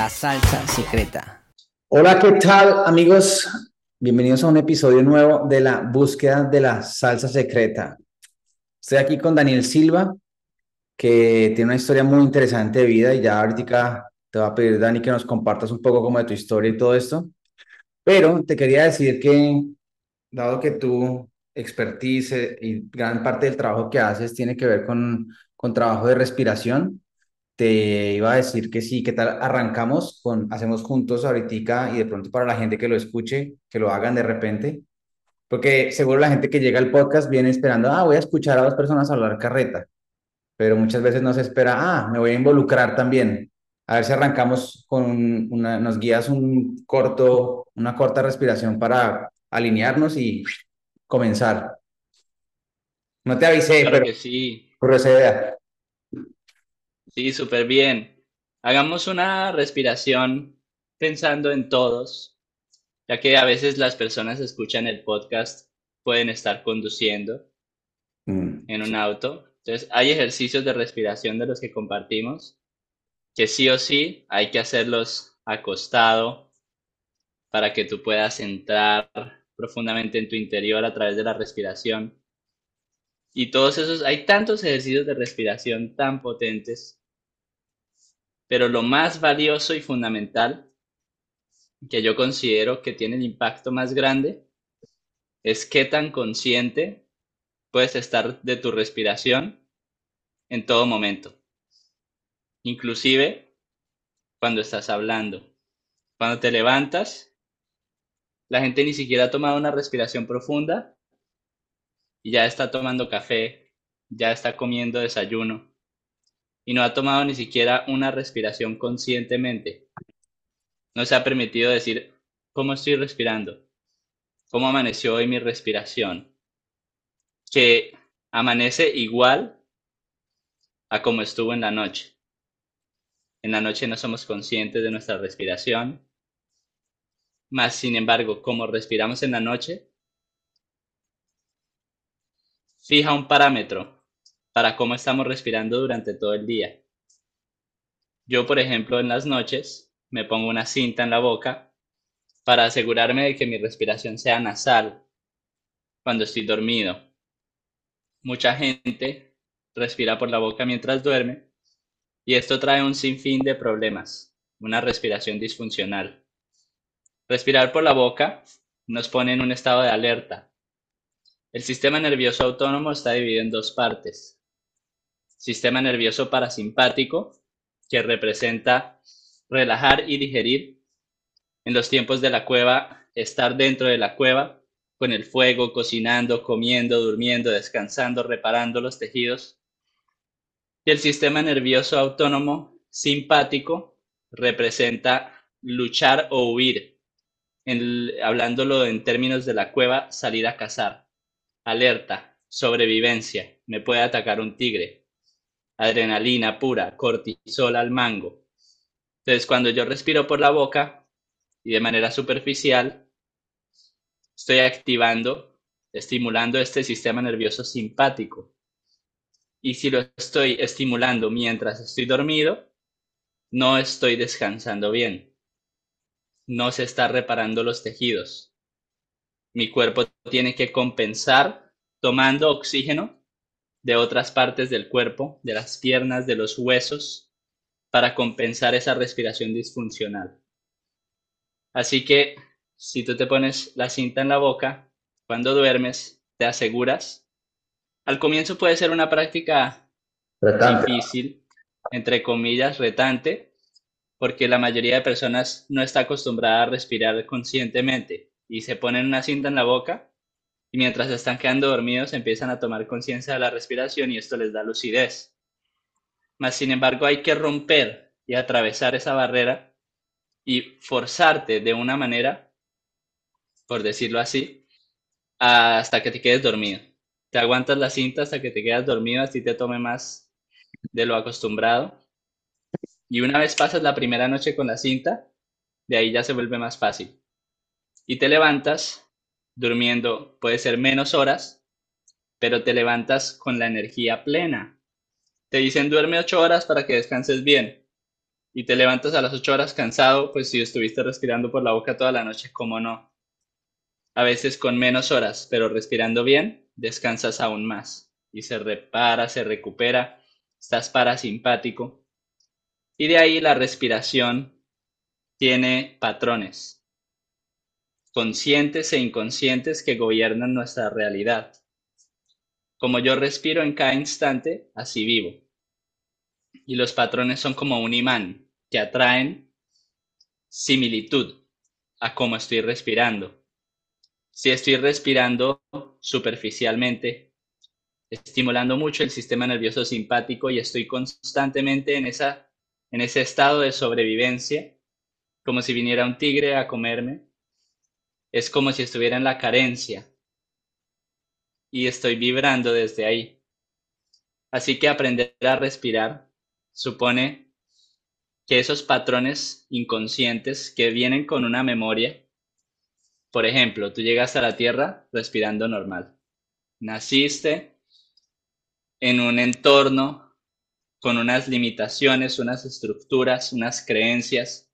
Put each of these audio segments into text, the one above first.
la salsa secreta. Hola, ¿qué tal amigos? Bienvenidos a un episodio nuevo de la búsqueda de la salsa secreta. Estoy aquí con Daniel Silva, que tiene una historia muy interesante de vida y ya ahorita te va a pedir, Dani, que nos compartas un poco como de tu historia y todo esto. Pero te quería decir que, dado que tu expertise y gran parte del trabajo que haces tiene que ver con, con trabajo de respiración, te iba a decir que sí, ¿qué tal? Arrancamos con, hacemos juntos ahorita y de pronto para la gente que lo escuche, que lo hagan de repente, porque seguro la gente que llega al podcast viene esperando, ah, voy a escuchar a dos personas hablar carreta, pero muchas veces no se espera, ah, me voy a involucrar también. A ver si arrancamos con una, nos guías un corto, una corta respiración para alinearnos y comenzar. No te avisé, Claro pero que sí, idea. Sí, súper bien. Hagamos una respiración pensando en todos, ya que a veces las personas escuchan el podcast, pueden estar conduciendo Mm, en un auto. Entonces, hay ejercicios de respiración de los que compartimos, que sí o sí hay que hacerlos acostado para que tú puedas entrar profundamente en tu interior a través de la respiración. Y todos esos, hay tantos ejercicios de respiración tan potentes, pero lo más valioso y fundamental que yo considero que tiene el impacto más grande es qué tan consciente puedes estar de tu respiración en todo momento, inclusive cuando estás hablando. Cuando te levantas, la gente ni siquiera ha tomado una respiración profunda y ya está tomando café, ya está comiendo desayuno y no ha tomado ni siquiera una respiración conscientemente. No se ha permitido decir cómo estoy respirando, cómo amaneció hoy mi respiración, que amanece igual a como estuvo en la noche. En la noche no somos conscientes de nuestra respiración, más sin embargo, como respiramos en la noche, fija un parámetro para cómo estamos respirando durante todo el día. Yo, por ejemplo, en las noches me pongo una cinta en la boca para asegurarme de que mi respiración sea nasal cuando estoy dormido. Mucha gente respira por la boca mientras duerme y esto trae un sinfín de problemas, una respiración disfuncional. Respirar por la boca nos pone en un estado de alerta. El sistema nervioso autónomo está dividido en dos partes. Sistema nervioso parasimpático, que representa relajar y digerir. En los tiempos de la cueva, estar dentro de la cueva, con el fuego, cocinando, comiendo, durmiendo, descansando, reparando los tejidos. Y el sistema nervioso autónomo simpático representa luchar o huir. En, hablándolo en términos de la cueva, salir a cazar. Alerta, sobrevivencia, me puede atacar un tigre. Adrenalina pura, cortisol al mango. Entonces, cuando yo respiro por la boca y de manera superficial, estoy activando, estimulando este sistema nervioso simpático. Y si lo estoy estimulando mientras estoy dormido, no estoy descansando bien. No se está reparando los tejidos. Mi cuerpo tiene que compensar tomando oxígeno de otras partes del cuerpo, de las piernas, de los huesos, para compensar esa respiración disfuncional. Así que si tú te pones la cinta en la boca, cuando duermes, te aseguras. Al comienzo puede ser una práctica Retante. difícil, entre comillas, retante, porque la mayoría de personas no está acostumbrada a respirar conscientemente y se ponen una cinta en la boca y mientras están quedando dormidos empiezan a tomar conciencia de la respiración y esto les da lucidez. Mas, sin embargo, hay que romper y atravesar esa barrera y forzarte de una manera, por decirlo así, hasta que te quedes dormido. Te aguantas la cinta hasta que te quedas dormido, así te tome más de lo acostumbrado. Y una vez pasas la primera noche con la cinta, de ahí ya se vuelve más fácil. Y te levantas durmiendo, puede ser menos horas, pero te levantas con la energía plena. Te dicen duerme ocho horas para que descanses bien. y te levantas a las 8 horas cansado, pues si estuviste respirando por la boca toda la noche, ¿cómo no? A veces con menos horas, pero respirando bien, descansas aún más y se repara, se recupera, estás parasimpático. Y de ahí la respiración tiene patrones conscientes e inconscientes que gobiernan nuestra realidad. Como yo respiro en cada instante, así vivo. Y los patrones son como un imán que atraen similitud a cómo estoy respirando. Si estoy respirando superficialmente, estimulando mucho el sistema nervioso simpático y estoy constantemente en, esa, en ese estado de sobrevivencia, como si viniera un tigre a comerme, es como si estuviera en la carencia, y estoy vibrando desde ahí. Así que aprender a respirar supone que esos patrones inconscientes que vienen con una memoria, por ejemplo, tú llegas a la Tierra respirando normal. Naciste en un entorno con unas limitaciones, unas estructuras, unas creencias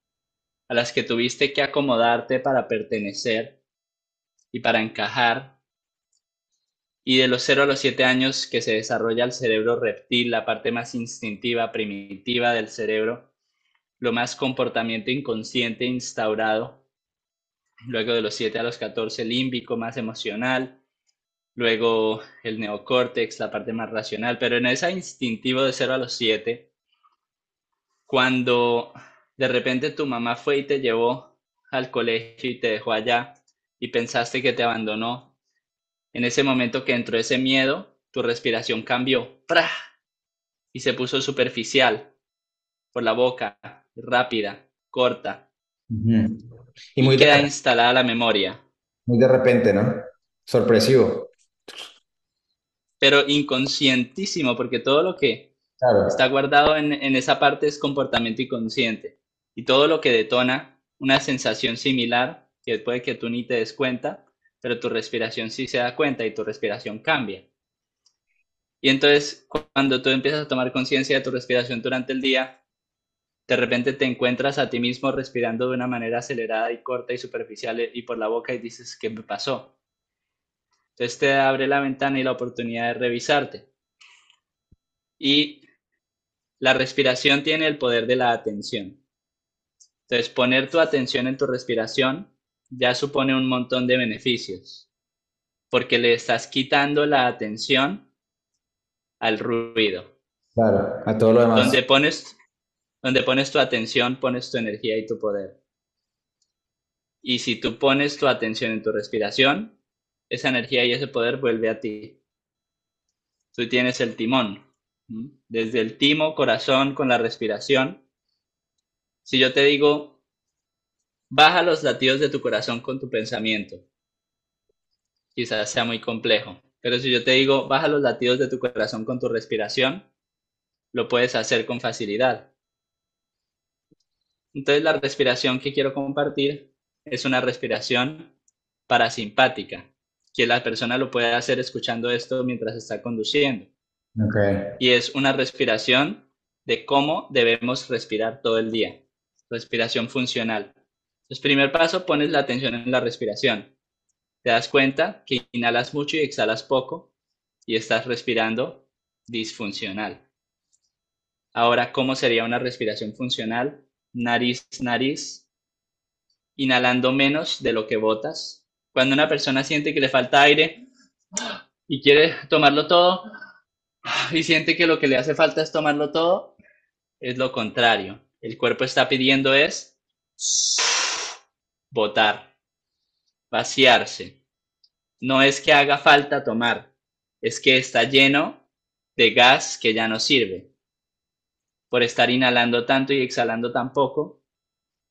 a las que tuviste que acomodarte para pertenecer y para encajar y de los 0 a los 7 años que se desarrolla el cerebro reptil, la parte más instintiva, primitiva del cerebro, lo más comportamiento inconsciente instaurado. Luego de los 7 a los 14, límbico, más emocional. Luego el neocórtex, la parte más racional. Pero en ese instintivo de 0 a los 7, cuando de repente tu mamá fue y te llevó al colegio y te dejó allá y pensaste que te abandonó, en ese momento que entró ese miedo, tu respiración cambió y se puso superficial por la boca, rápida, corta. Y muy queda instalada la memoria. Muy de repente, ¿no? Sorpresivo. Pero inconscientísimo, porque todo lo que está guardado en, en esa parte es comportamiento inconsciente. Y todo lo que detona una sensación similar, que puede que tú ni te des cuenta, pero tu respiración sí se da cuenta y tu respiración cambia. Y entonces, cuando tú empiezas a tomar conciencia de tu respiración durante el día, de repente te encuentras a ti mismo respirando de una manera acelerada y corta y superficial y por la boca y dices, ¿qué me pasó? Entonces te abre la ventana y la oportunidad de revisarte. Y la respiración tiene el poder de la atención. Entonces, poner tu atención en tu respiración ya supone un montón de beneficios, porque le estás quitando la atención al ruido. Claro, a todo lo demás. Donde pones, donde pones tu atención, pones tu energía y tu poder. Y si tú pones tu atención en tu respiración, esa energía y ese poder vuelve a ti. Tú tienes el timón. Desde el timo, corazón, con la respiración. Si yo te digo, Baja los latidos de tu corazón con tu pensamiento. Quizás sea muy complejo, pero si yo te digo, baja los latidos de tu corazón con tu respiración, lo puedes hacer con facilidad. Entonces la respiración que quiero compartir es una respiración parasimpática, que la persona lo puede hacer escuchando esto mientras está conduciendo. Y es una respiración de cómo debemos respirar todo el día. Respiración funcional. Entonces, primer paso, pones la atención en la respiración. Te das cuenta que inhalas mucho y exhalas poco y estás respirando disfuncional. Ahora, ¿cómo sería una respiración funcional? Nariz, nariz, inhalando menos de lo que botas. Cuando una persona siente que le falta aire y quiere tomarlo todo y siente que lo que le hace falta es tomarlo todo, es lo contrario. El cuerpo está pidiendo es botar, vaciarse. No es que haga falta tomar, es que está lleno de gas que ya no sirve. Por estar inhalando tanto y exhalando tan poco,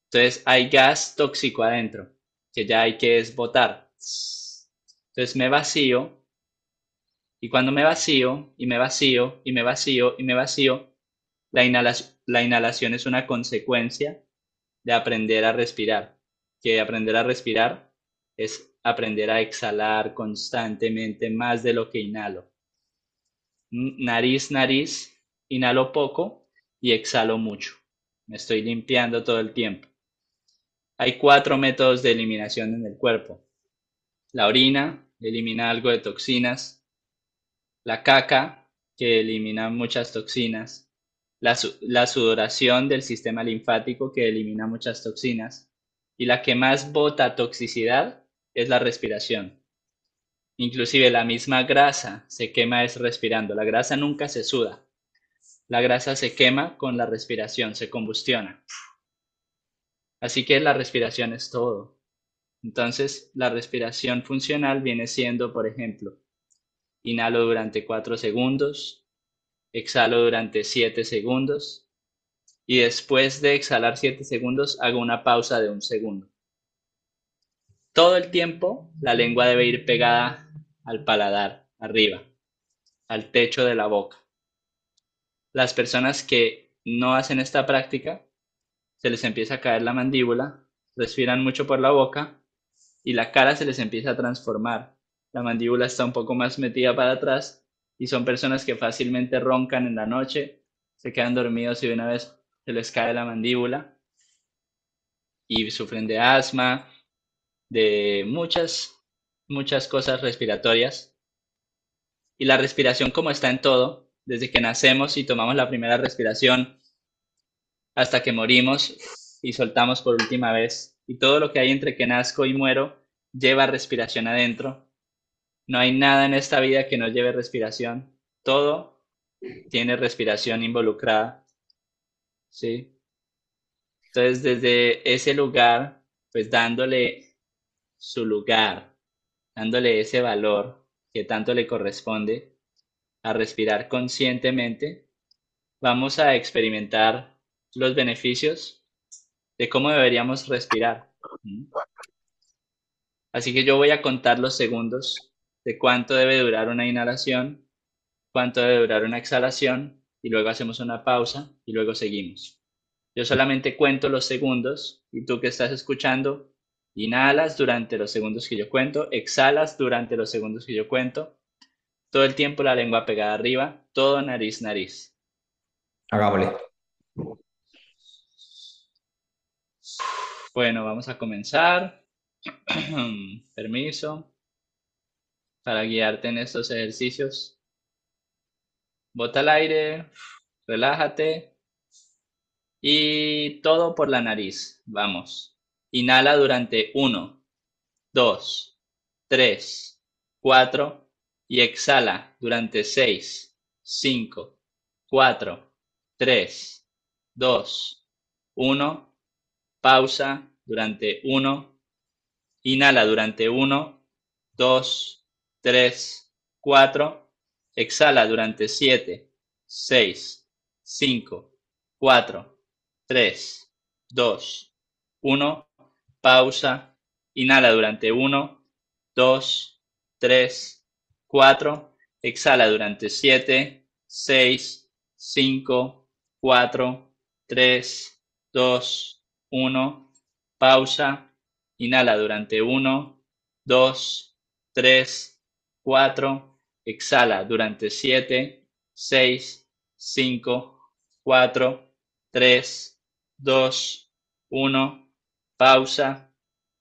entonces hay gas tóxico adentro, que ya hay que botar. Entonces me vacío, y cuando me vacío, y me vacío, y me vacío, y me vacío, la inhalación, la inhalación es una consecuencia de aprender a respirar que aprender a respirar es aprender a exhalar constantemente más de lo que inhalo. Nariz, nariz, inhalo poco y exhalo mucho. me estoy limpiando todo el tiempo. Hay cuatro métodos de eliminación en el cuerpo. La orina elimina algo de toxinas. La caca, que elimina muchas toxinas. La, sudoración del sistema linfático, que elimina muchas toxinas. Y la que más bota toxicidad es la respiración. Inclusive la misma grasa se quema es respirando. La grasa nunca se suda. La grasa se quema con la respiración, se combustiona. Así que la respiración es todo. Entonces, la respiración funcional viene siendo, por ejemplo, inhalo durante 4 segundos, exhalo durante 7 segundos y después de exhalar 7 segundos hago una pausa de un segundo. Todo el tiempo la lengua debe ir pegada al paladar, arriba, al techo de la boca. Las personas que no hacen esta práctica se les empieza a caer la mandíbula, respiran mucho por la boca y la cara se les empieza a transformar. La mandíbula está un poco más metida para atrás y son personas que fácilmente roncan en la noche, se quedan dormidos y una vez se les cae la mandíbula y sufren de asma, de muchas, muchas cosas respiratorias. Y la respiración como está en todo, desde que nacemos y tomamos la primera respiración hasta que morimos y soltamos por última vez. Y todo lo que hay entre que nazco y muero lleva respiración adentro. No hay nada en esta vida que no lleve respiración. Todo tiene respiración involucrada. ¿Sí? Entonces, desde ese lugar, pues dándole su lugar, dándole ese valor que tanto le corresponde a respirar conscientemente, vamos a experimentar los beneficios de cómo deberíamos respirar. Así que yo voy a contar los segundos de cuánto debe durar una inhalación, cuánto debe durar una exhalación y luego hacemos una pausa y luego seguimos. Yo solamente cuento los segundos y tú que estás escuchando, inhalas durante los segundos que yo cuento, exhalas durante los segundos que yo cuento, todo el tiempo la lengua pegada arriba, todo nariz, nariz. Hagámosle. Bueno, vamos a comenzar. Permiso para guiarte en estos ejercicios. Bota el aire, relájate y todo por la nariz. Vamos. Inhala durante 1, 2, 3, 4 y exhala durante 6, 5, 4, 3, 2, 1 pausa durante 1, inhala durante 1, 2, 3, 4, exhala durante 7, 6, 5, 4, 3, 2, 1, pausa, inhala durante 1, 2, 3, 4, exhala durante 7, 6, 5, 4, 3, 2, 1, pausa, inhala durante 1, 2, 3, 4, exhala durante 7, 6, 5, 4, 3, 2, 1, pausa,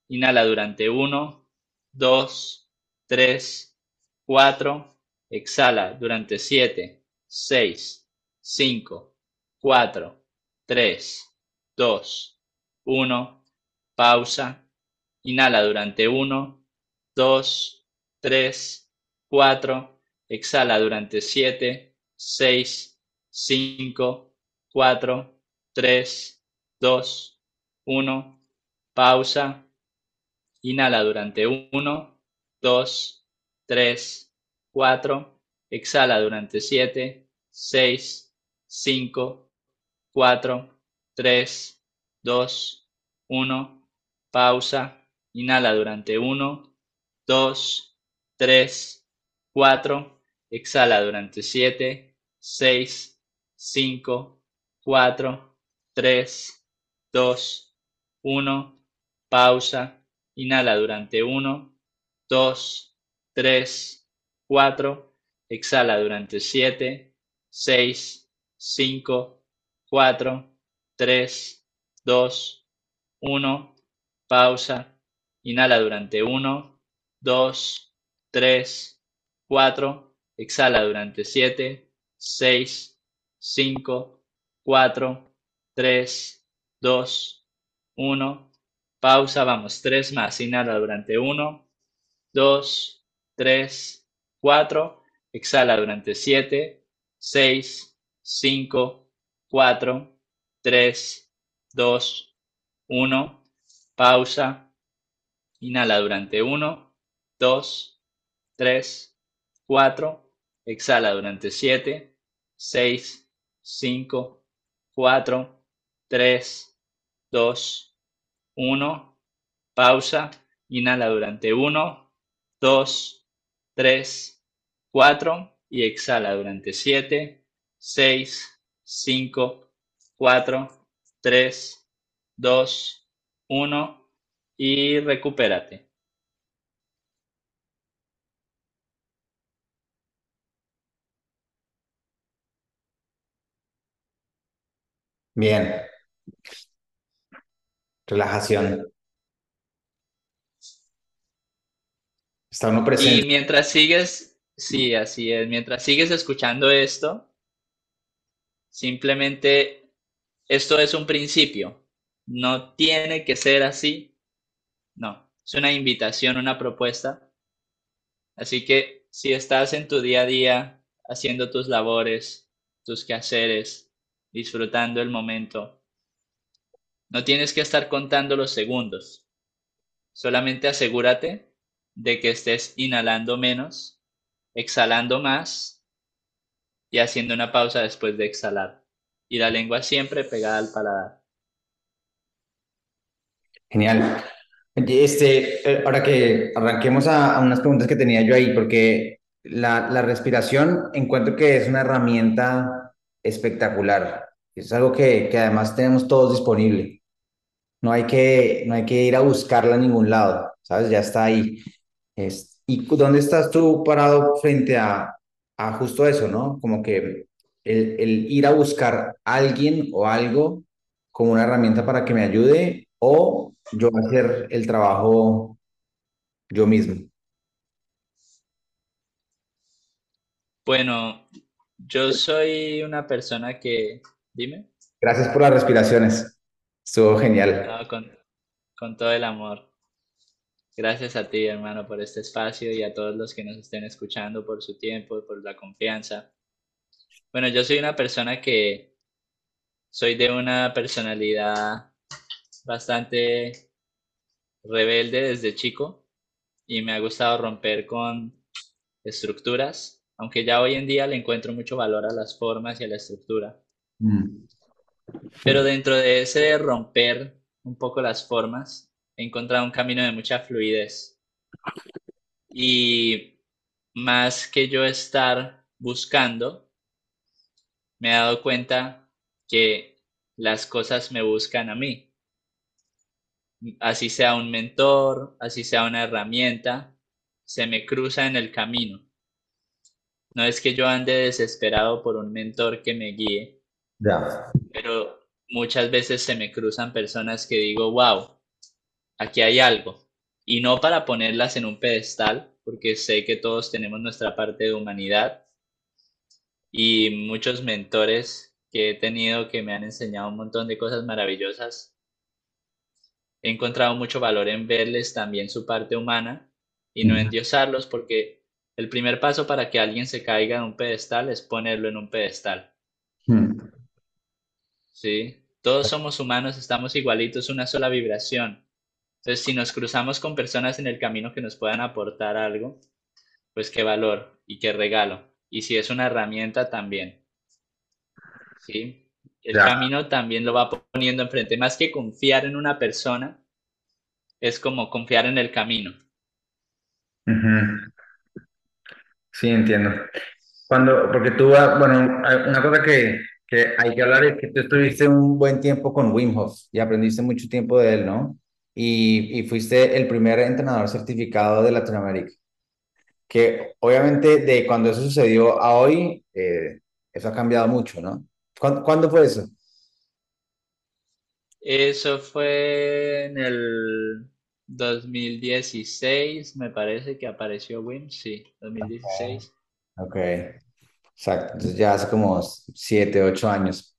inhala durante 1, 2, 3, 4, exhala durante 7, 6, 5, 4, 3, 2, 1, pausa, inhala durante 1, 2, 3, 4, exhala durante 7, 6, 5, 4, 3, 2, 1, pausa, inhala durante 1, 2, 3, 4, exhala durante 7, 6, 5, 4, 3, 2, 1, pausa, inhala durante 1, 2, 3, 4, exhala durante 7, 6, 5, 4, 3, 2, 1, pausa, inhala durante 1, 2, 3, 4, exhala durante 7, 6, 5, 4, 3, 2, 1. Pausa. Inhala durante 1, 2, 3, 4. Exhala durante 7, 6, 5, 4, 3, 2, 1. Pausa, vamos, 3 más. Inhala durante 1, 2, 3, 4. Exhala durante 7, 6, 5, 4, 3, 2, 1. Pausa. Inhala durante 1, 2, 3, 4. Exhala durante 7, 6, 5, 4, 3, 2, 1. Pausa. Inhala durante 1, 2, 3, 4 y exhala durante 7, 6, 5, 4, 3, 2, 1 y recupérate. Bien. Relajación. Está uno Y presente. mientras sigues, sí, así es, mientras sigues escuchando esto, simplemente esto es un principio. No tiene que ser así. No, es una invitación, una propuesta. Así que si estás en tu día a día haciendo tus labores, tus quehaceres, disfrutando el momento, no tienes que estar contando los segundos. Solamente asegúrate de que estés inhalando menos, exhalando más y haciendo una pausa después de exhalar. Y la lengua siempre pegada al paladar. Genial. Este, eh, ahora que arranquemos a, a unas preguntas que tenía yo ahí, porque la, la respiración encuentro que es una herramienta espectacular. Es algo que, que además tenemos todos disponible. No hay que, no hay que ir a buscarla a ningún lado, ¿sabes? Ya está ahí. Es, ¿y dónde estás tú parado frente a, a justo eso, ¿no? Como que el, el ir a buscar alguien o algo como una herramienta para que me ayude o yo hacer el trabajo yo mismo. Bueno, yo soy una persona que, dime, Gracias por las respiraciones. Estuvo genial. no, con, con todo el amor. Gracias a ti, hermano, por este espacio y a todos los que nos estén escuchando, por su tiempo, por la confianza. Bueno, yo soy una persona que soy de una personalidad bastante rebelde desde chico y me ha gustado romper con estructuras, aunque ya hoy en día le encuentro mucho valor a las formas y a la estructura. Mm, Pero dentro de ese romper un poco las formas, he encontrado un camino de mucha fluidez. Y más que yo estar buscando, me he dado cuenta que las cosas me buscan a mí. Así sea un mentor, así sea una herramienta, se me cruza en el camino. No es que yo ande desesperado por un mentor que me guíe, pero muchas veces se me cruzan personas que digo, wow, aquí hay algo. Y no para ponerlas en un pedestal, porque sé que todos tenemos nuestra parte de humanidad y muchos mentores que he tenido que me han enseñado un montón de cosas maravillosas. He encontrado mucho valor en verles también su parte humana y no endiosarlos, porque el primer paso para que alguien se caiga en un pedestal es ponerlo en un pedestal. Mm, Sí, todos somos humanos, estamos igualitos, una sola vibración. Entonces, si nos cruzamos con personas en el camino que nos puedan aportar algo, pues qué valor y qué regalo. Y si es una herramienta, también. ¿Sí? El Ya. camino también lo va poniendo enfrente. Más que confiar en una persona, es como confiar en el camino. Sí, entiendo. Cuando, porque tú, bueno, una cosa que, que hay que hablar es que tú estuviste un buen tiempo con Wim Hof y aprendiste mucho tiempo de él, ¿no? Y, y fuiste el primer entrenador certificado de Latinoamérica. Que obviamente de cuando eso sucedió a hoy, eh, eso ha cambiado mucho, ¿no? ¿Cuándo, cuándo fue eso? Eso fue en el 2016, me parece que apareció Wim, sí, 2016. Ok, exacto. Entonces ya hace como siete, ocho años.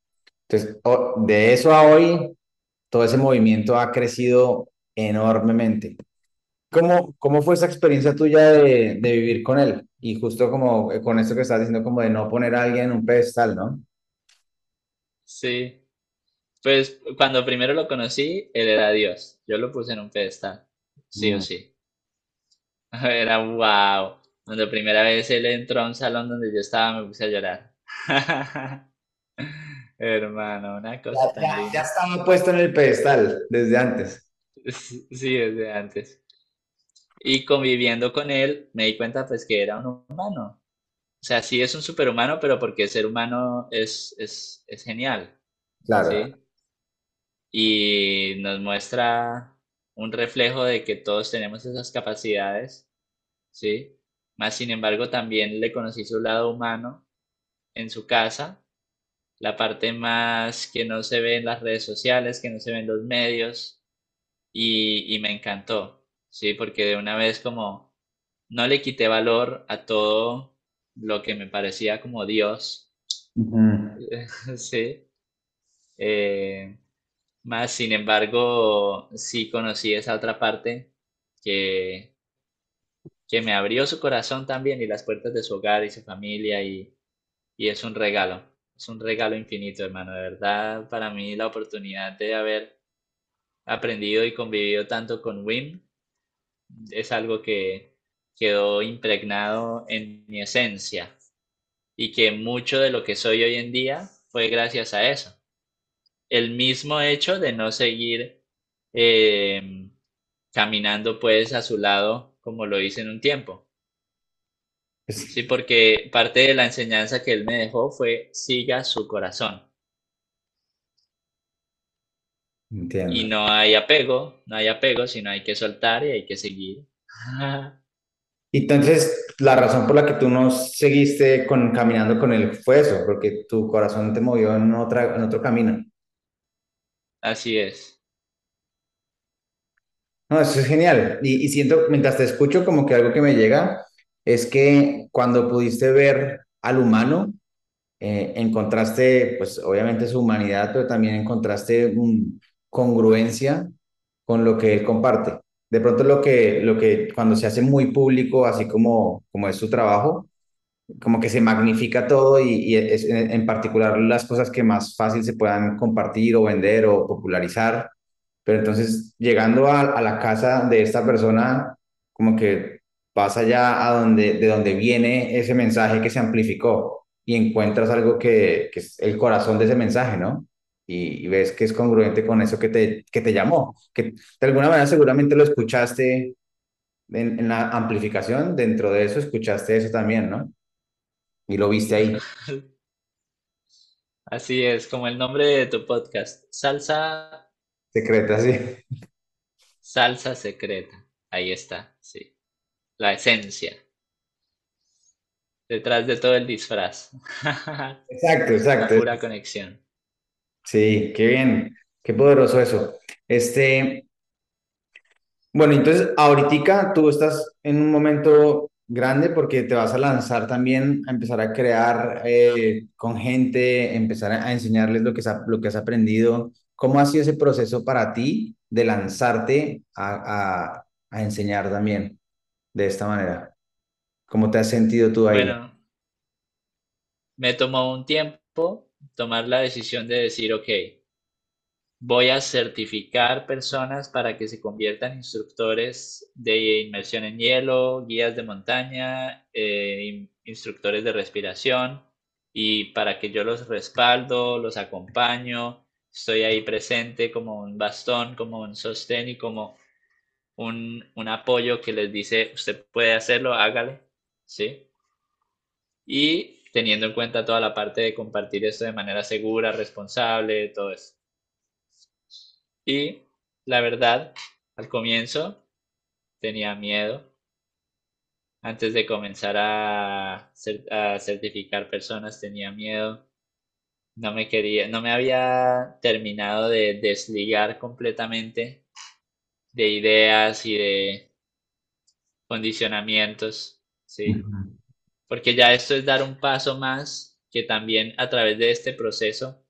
Entonces, de eso a hoy, todo ese movimiento ha crecido enormemente. ¿Cómo, cómo fue esa experiencia tuya de, de vivir con él? Y justo como con esto que estás diciendo, como de no poner a alguien en un pedestal, ¿no? Sí, pues cuando primero lo conocí, él era Dios. Yo lo puse en un pedestal, sí o sí. Era wow. Cuando primera vez él entró a un salón donde yo estaba, me puse a llorar. Hermano, una cosa tan linda. Ya estaba puesto en el pedestal desde antes. Sí, desde antes. Y conviviendo con él, me di cuenta pues que era un humano. O sea, sí es un superhumano, pero porque ser humano es, es, es genial. Claro. ¿sí? Y nos muestra un reflejo de que todos tenemos esas capacidades, ¿sí? Más sin embargo, también le conocí su lado humano en su casa, la parte más que no se ve en las redes sociales, que no se ve en los medios, y, y me encantó, ¿sí? Porque de una vez como no le quité valor a todo lo que me parecía como Dios, ¿sí? Eh, más, sin embargo, sí conocí esa otra parte que, que me abrió su corazón también y las puertas de su hogar y su familia y, y es un regalo, es un regalo infinito, hermano. De verdad, para mí la oportunidad de haber aprendido y convivido tanto con Wim es algo que quedó impregnado en mi esencia y que mucho de lo que soy hoy en día fue gracias a eso. El mismo hecho de no seguir eh, caminando pues a su lado como lo hice en un tiempo. Sí, porque parte de la enseñanza que él me dejó fue siga su corazón. Y no hay apego, no hay apego, sino hay que soltar y hay que seguir. Entonces, la razón por la que tú no seguiste con, caminando con él fue eso, porque tu corazón te movió en, otra, en otro camino. Así es. No, eso es genial. Y, siento, mientras te escucho, como que algo que me llega es que cuando pudiste ver al humano, eh, encontraste, pues obviamente su humanidad, pero también encontraste un, congruencia con lo que él comparte. De pronto lo que, lo que cuando se hace muy público, así como, como es su trabajo, como que se magnifica todo y, es, en, particular las cosas que más fácil se puedan compartir o vender o popularizar. Pero entonces, llegando a, a la casa de esta persona, como que pasa ya a donde, de donde viene ese mensaje que se amplificó y encuentras algo que, que es el corazón de ese mensaje, ¿no? y, ves que es congruente con eso que te, que te llamó, que de alguna manera seguramente lo escuchaste en, la amplificación, dentro de eso escuchaste eso también, ¿no? Y lo viste ahí. Así es, como el nombre de tu podcast, Salsa Secreta, sí. Salsa Secreta, ahí está, sí. La esencia. Detrás de todo el disfraz. Exacto, exacto. La pura conexión. Sí, qué bien, qué poderoso eso. Este, bueno, entonces ahorita tú estás en un momento grande porque te vas a lanzar también a empezar a crear eh, con gente, empezar a enseñarles lo que, lo que has aprendido. ¿Cómo ha sido ese proceso para ti de lanzarte a, a enseñar también de esta manera? ¿Cómo te has sentido tú ahí? Bueno, me tomó un tiempo tomar la decisión de decir, ok, voy a certificar personas para que se conviertan instructores de inmersión en hielo, guías de montaña, eh, instructores de respiración y para que yo los respaldo, los acompaño, estoy ahí presente como un bastón, como un sostén y como un, un apoyo que les dice, usted puede hacerlo, hágale, ¿sí? Y teniendo en cuenta toda la parte de compartir esto de manera segura, responsable, todo eso. Y la verdad, al comienzo tenía miedo. Antes de comenzar a, certificar personas tenía miedo. no me quería, no me había terminado de desligar completamente de ideas y de condicionamientos, ¿sí? Porque ya esto es dar un paso más que también a través de este proceso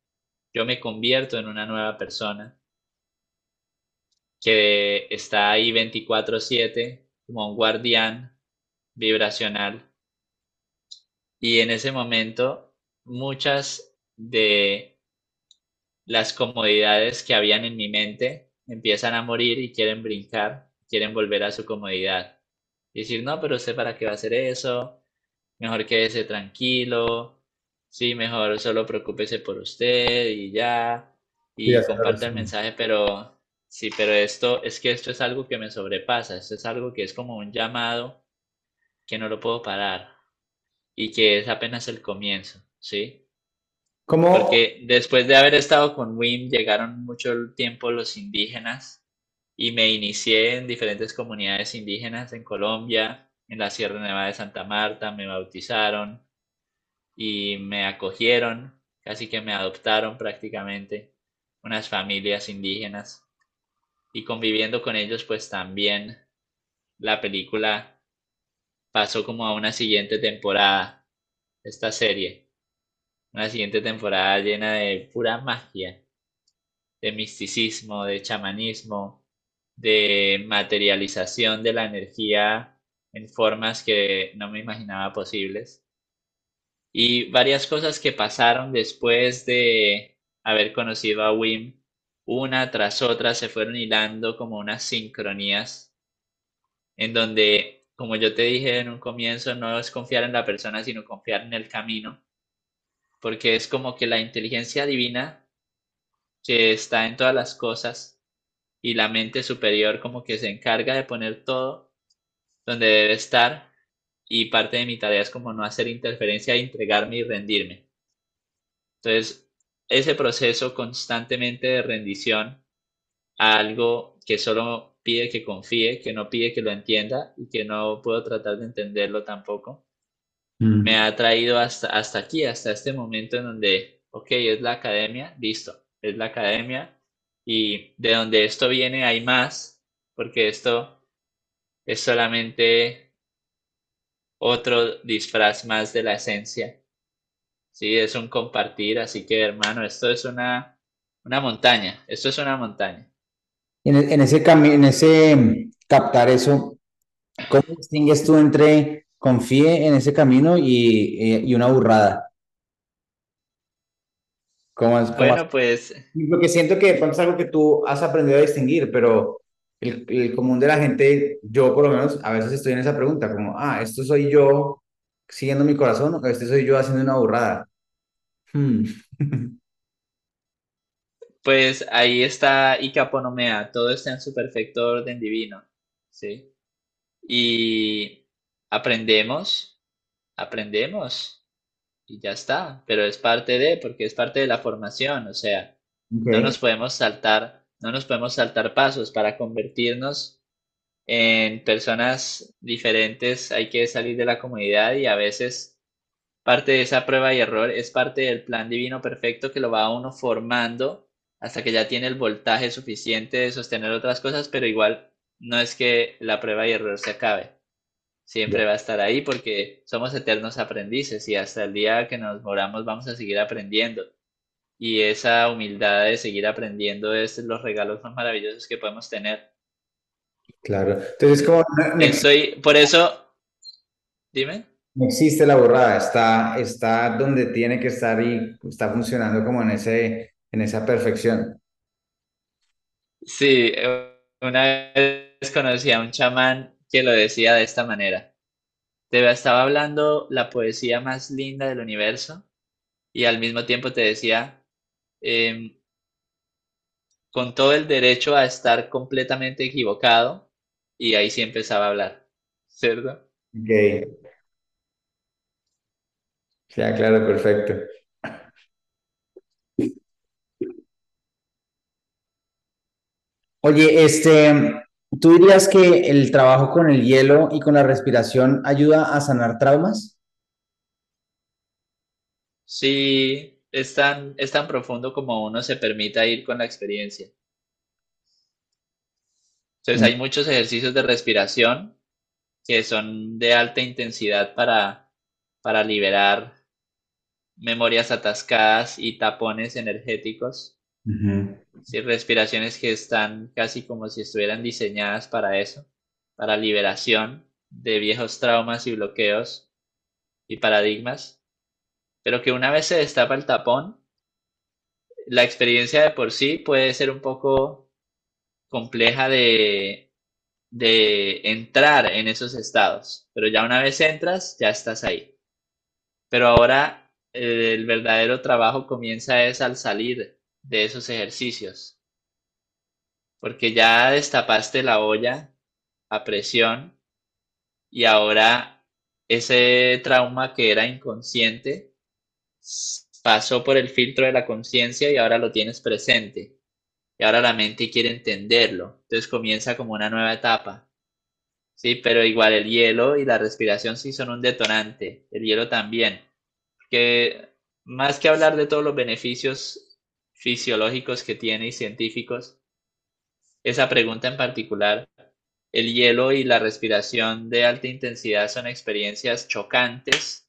yo me convierto en una nueva persona que está ahí 24/7 como un guardián vibracional. Y en ese momento muchas de las comodidades que habían en mi mente empiezan a morir y quieren brincar, quieren volver a su comodidad. Y decir, no, pero usted para qué va a hacer eso, mejor quédese tranquilo, sí, mejor solo preocúpese por usted y ya, y comparte el mensaje, pero sí, pero esto es que esto es algo que me sobrepasa, esto es algo que es como un llamado que no lo puedo parar y que es apenas el comienzo, ¿sí? Porque después de haber estado con WIM llegaron mucho tiempo los indígenas y me inicié en diferentes comunidades indígenas en Colombia, en la Sierra Nevada de Santa Marta, me bautizaron y me acogieron, casi que me adoptaron prácticamente unas familias indígenas y conviviendo con ellos pues también la película pasó como a una siguiente temporada, esta serie una siguiente temporada llena de pura magia, de misticismo, de chamanismo, de materialización de la energía en formas que no me imaginaba posibles. Y varias cosas que pasaron después de haber conocido a Wim, una tras otra se fueron hilando como unas sincronías en donde, como yo te dije en un comienzo, no es confiar en la persona, sino confiar en el camino porque es como que la inteligencia divina que está en todas las cosas y la mente superior como que se encarga de poner todo donde debe estar y parte de mi tarea es como no hacer interferencia, entregarme y rendirme. Entonces, ese proceso constantemente de rendición a algo que solo pide que confíe, que no pide que lo entienda y que no puedo tratar de entenderlo tampoco, Mm. me ha traído hasta, hasta aquí, hasta este momento en donde, ok, es la academia, listo, es la academia y de donde esto viene hay más, porque esto es solamente otro disfraz más de la esencia. Sí, es un compartir, así que hermano, esto es una, una montaña, esto es una montaña. En, en ese camino, en ese captar eso, ¿cómo distingues tú entre confíe en ese camino y, una burrada. ¿Cómo es, bueno, pues... Lo que siento que es algo que tú has aprendido a distinguir, pero el, común de la gente, yo por lo menos, a veces estoy en esa pregunta, como, ah, esto soy yo siguiendo mi corazón o este soy yo haciendo una burrada. Hmm. Pues ahí está Icaponomea, todo está en su perfecto orden divino, ¿sí? Y aprendemos, aprendemos y ya está, pero es parte de, porque es parte de la formación, o sea, no nos podemos saltar, no nos podemos saltar pasos para convertirnos en personas diferentes, hay que salir de la comunidad y a veces parte de esa prueba y error es parte del plan divino perfecto que lo va a uno formando hasta que ya tiene el voltaje suficiente de sostener otras cosas, pero igual no es que la prueba y error se acabe siempre va a estar ahí porque somos eternos aprendices y hasta el día que nos moramos vamos a seguir aprendiendo. Y esa humildad de seguir aprendiendo es los regalos más maravillosos que podemos tener. Claro. Entonces, como... Estoy, por eso, dime. No existe la borrada, está, está donde tiene que estar y está funcionando como en, ese, en esa perfección. Sí, una vez conocí a un chamán que lo decía de esta manera. Te estaba hablando la poesía más linda del universo y al mismo tiempo te decía, em, con todo el derecho a estar completamente equivocado y ahí sí empezaba a hablar, ¿cierto? Ok. Ya, claro, perfecto. Oye, este, ¿Tú dirías que el trabajo con el hielo y con la respiración ayuda a sanar traumas? Sí, es tan, es tan profundo como uno se permita ir con la experiencia. Entonces hay muchos ejercicios de respiración que son de alta intensidad para, para liberar memorias atascadas y tapones energéticos. respiraciones que están casi como si estuvieran diseñadas para eso, para liberación de viejos traumas y bloqueos y paradigmas, pero que una vez se destapa el tapón, la experiencia de por sí puede ser un poco compleja de, de entrar en esos estados, pero ya una vez entras, ya estás ahí. Pero ahora el verdadero trabajo comienza es al salir de esos ejercicios. Porque ya destapaste la olla a presión y ahora ese trauma que era inconsciente pasó por el filtro de la conciencia y ahora lo tienes presente. Y ahora la mente quiere entenderlo. Entonces comienza como una nueva etapa. Sí, pero igual el hielo y la respiración sí son un detonante. El hielo también que más que hablar de todos los beneficios fisiológicos que tiene y científicos, esa pregunta en particular, el hielo y la respiración de alta intensidad son experiencias chocantes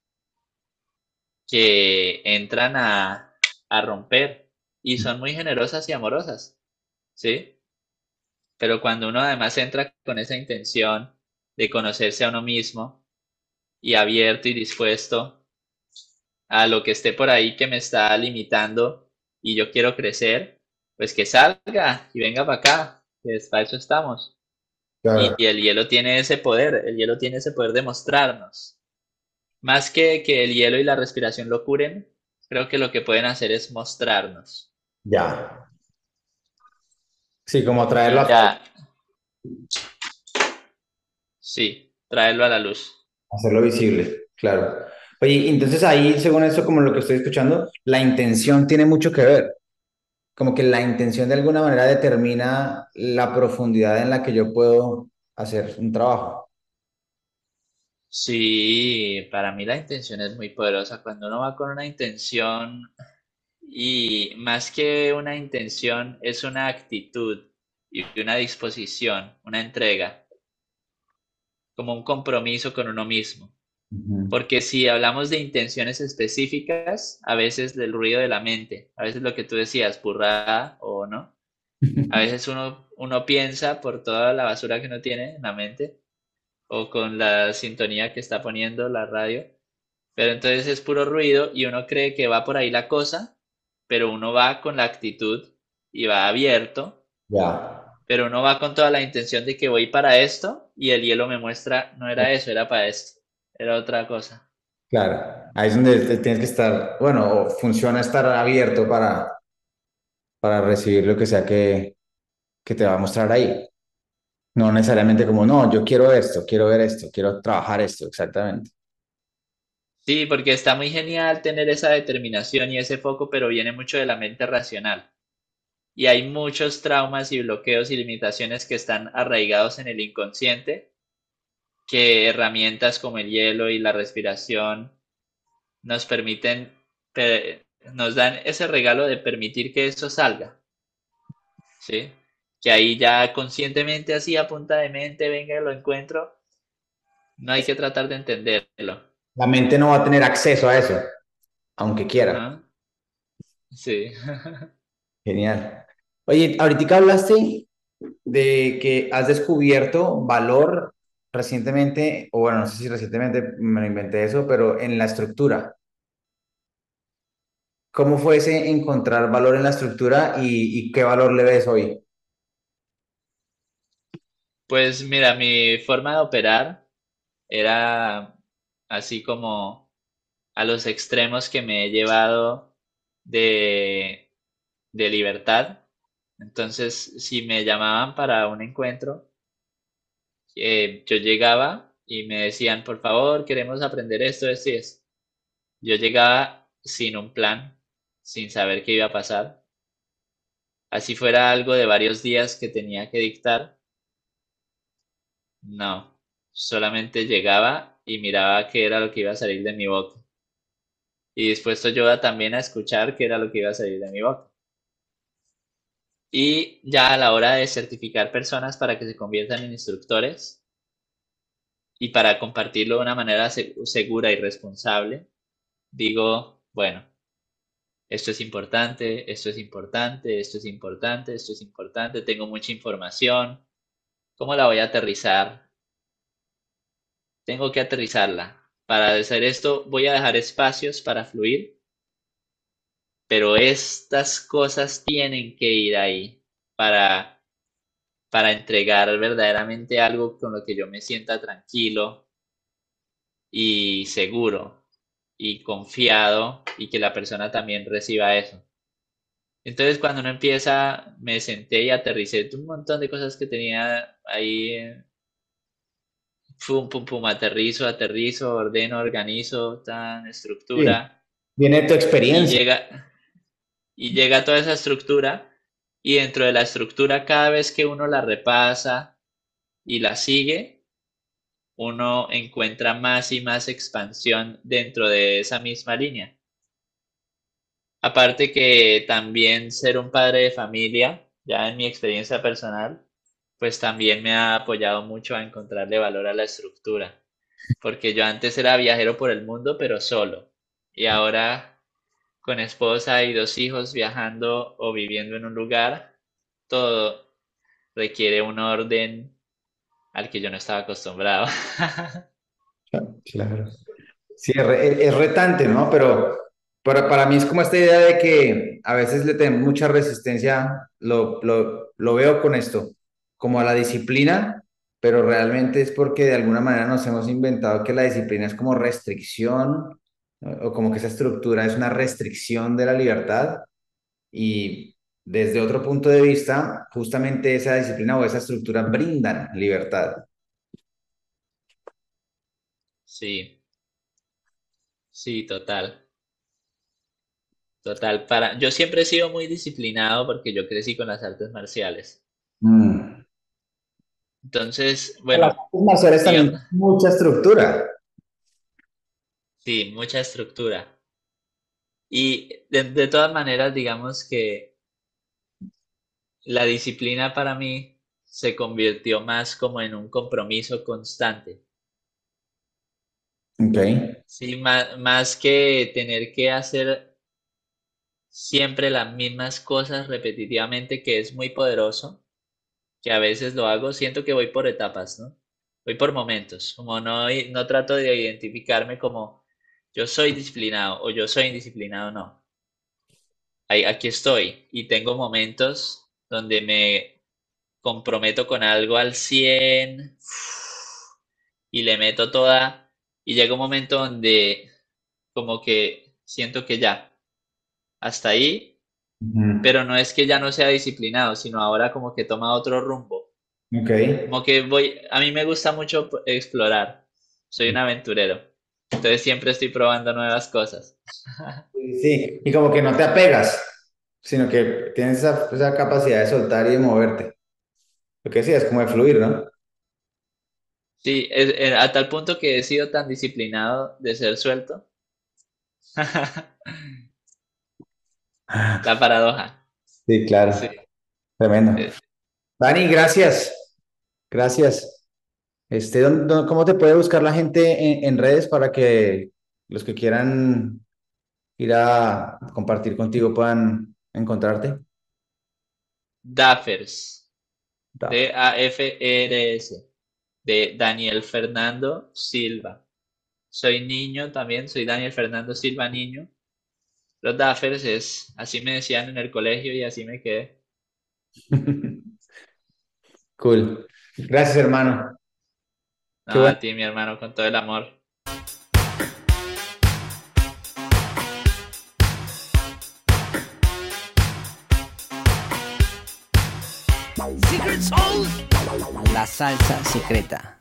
que entran a, a romper y son muy generosas y amorosas, ¿sí? Pero cuando uno además entra con esa intención de conocerse a uno mismo y abierto y dispuesto a lo que esté por ahí que me está limitando y yo quiero crecer, pues que salga y venga para acá, que para eso estamos. Y, el hielo tiene ese poder, el hielo tiene ese poder de mostrarnos. Más que que el hielo y la respiración lo curen, creo que lo que pueden hacer es mostrarnos. Ya. Sí, como traerlo a... Sí, traerlo a la luz. Hacerlo visible, claro. Oye, entonces ahí, según eso, como lo que estoy escuchando, la intención tiene mucho que ver. Como que la intención de alguna manera determina la profundidad en la que yo puedo hacer un trabajo. Sí, para mí la intención es muy poderosa. Cuando uno va con una intención y más que una intención es una actitud y una disposición, una entrega, como un compromiso con uno mismo. Porque si hablamos de intenciones específicas, a veces del ruido de la mente, a veces lo que tú decías, burrada o no, a veces uno, uno piensa por toda la basura que no tiene en la mente o con la sintonía que está poniendo la radio, pero entonces es puro ruido y uno cree que va por ahí la cosa, pero uno va con la actitud y va abierto, pero uno va con toda la intención de que voy para esto y el hielo me muestra, no era eso, era para esto era otra cosa. Claro, ahí es donde tienes que estar, bueno, funciona estar abierto para, para recibir lo que sea que, que te va a mostrar ahí. No necesariamente como, no, yo quiero esto, quiero ver esto, quiero trabajar esto, exactamente. Sí, porque está muy genial tener esa determinación y ese foco, pero viene mucho de la mente racional. Y hay muchos traumas y bloqueos y limitaciones que están arraigados en el inconsciente que herramientas como el hielo y la respiración nos permiten, nos dan ese regalo de permitir que eso salga. ¿Sí? Que ahí ya conscientemente, así a punta de mente, venga, lo encuentro. No hay que tratar de entenderlo. La mente no va a tener acceso a eso, aunque quiera. Sí. Genial. Oye, ahorita hablaste de que has descubierto valor recientemente, o bueno, no sé si recientemente me lo inventé eso, pero en la estructura. ¿Cómo fue ese encontrar valor en la estructura y, qué valor le ves hoy? Pues mira, mi forma de operar era así como a los extremos que me he llevado de, de libertad. Entonces, si me llamaban para un encuentro, eh, yo llegaba y me decían, por favor, queremos aprender esto, esto y esto. Yo llegaba sin un plan, sin saber qué iba a pasar. Así fuera algo de varios días que tenía que dictar. No, solamente llegaba y miraba qué era lo que iba a salir de mi boca. y dispuesto yo también a escuchar qué era lo que iba a salir de mi boca. Y ya a la hora de certificar personas para que se conviertan en instructores y para compartirlo de una manera segura y responsable, digo, bueno, esto es importante, esto es importante, esto es importante, esto es importante, tengo mucha información, ¿cómo la voy a aterrizar? Tengo que aterrizarla. Para hacer esto voy a dejar espacios para fluir, pero estas cosas tienen que ir ahí para, para entregar verdaderamente algo con lo que yo me sienta tranquilo y seguro y confiado y que la persona también reciba eso. Entonces cuando uno empieza, me senté y aterricé un montón de cosas que tenía ahí. Pum, pum, pum, aterrizo, aterrizo, ordeno, organizo, tan estructura. Viene tu experiencia. Y llega, y llega toda esa estructura y dentro de la estructura cada vez que uno la repasa y la sigue, uno encuentra más y más expansión dentro de esa misma línea. Aparte que también ser un padre de familia, ya en mi experiencia personal, pues también me ha apoyado mucho a encontrarle valor a la estructura. Porque yo antes era viajero por el mundo, pero solo. Y ahora con esposa y dos hijos viajando o viviendo en un lugar, todo requiere un orden al que yo no estaba acostumbrado. claro. Sí, es, retante, ¿no? Pero, pero, para mí es como esta idea de que a veces le tenemos mucha resistencia, lo, lo, lo veo con esto, como a la disciplina, pero realmente es porque de alguna manera nos hemos inventado que la disciplina es como restricción o como que esa estructura es una restricción de la libertad y desde otro punto de vista, justamente esa disciplina o esa estructura brindan libertad. Sí, sí, total. Total, para, yo siempre he sido muy disciplinado porque yo crecí con las artes marciales. Mm. Entonces, bueno. Las artes marciales también mucha estructura. Sí, mucha estructura. Y de todas maneras, digamos que la disciplina para mí se convirtió más como en un compromiso constante. Ok. Sí, más, que tener que hacer siempre las mismas cosas repetitivamente, que es muy poderoso, que a veces lo hago, siento que voy por etapas, ¿no? Voy por momentos, como no, no trato de identificarme como yo soy disciplinado o yo soy indisciplinado, no. Ahí, aquí estoy y tengo momentos donde me comprometo con algo al 100 y le meto toda y llega un momento donde como que siento que ya, hasta ahí, pero no es que ya no sea disciplinado, sino ahora como que toma otro rumbo. Okay. Como que voy, a mí me gusta mucho explorar, soy un aventurero, entonces siempre estoy probando nuevas cosas. Sí, y como que no te apegas sino que tienes esa, esa capacidad de soltar y de moverte. Lo que decía es como de fluir, ¿no? Sí, es, a tal punto que he sido tan disciplinado de ser suelto. La paradoja. Sí, claro. Tremendo. Dani, gracias. Gracias. Este, ¿cómo te puede buscar la gente en redes para que los que quieran ir a compartir contigo puedan encontrarte? Daffers. D-A-F-R-S. De Daniel Fernando Silva. Soy niño también, soy Daniel Fernando Silva Niño. Los Daffers es, así me decían en el colegio y así me quedé. cool. Gracias, hermano. a ti, mi hermano, con todo el amor. La salsa secreta.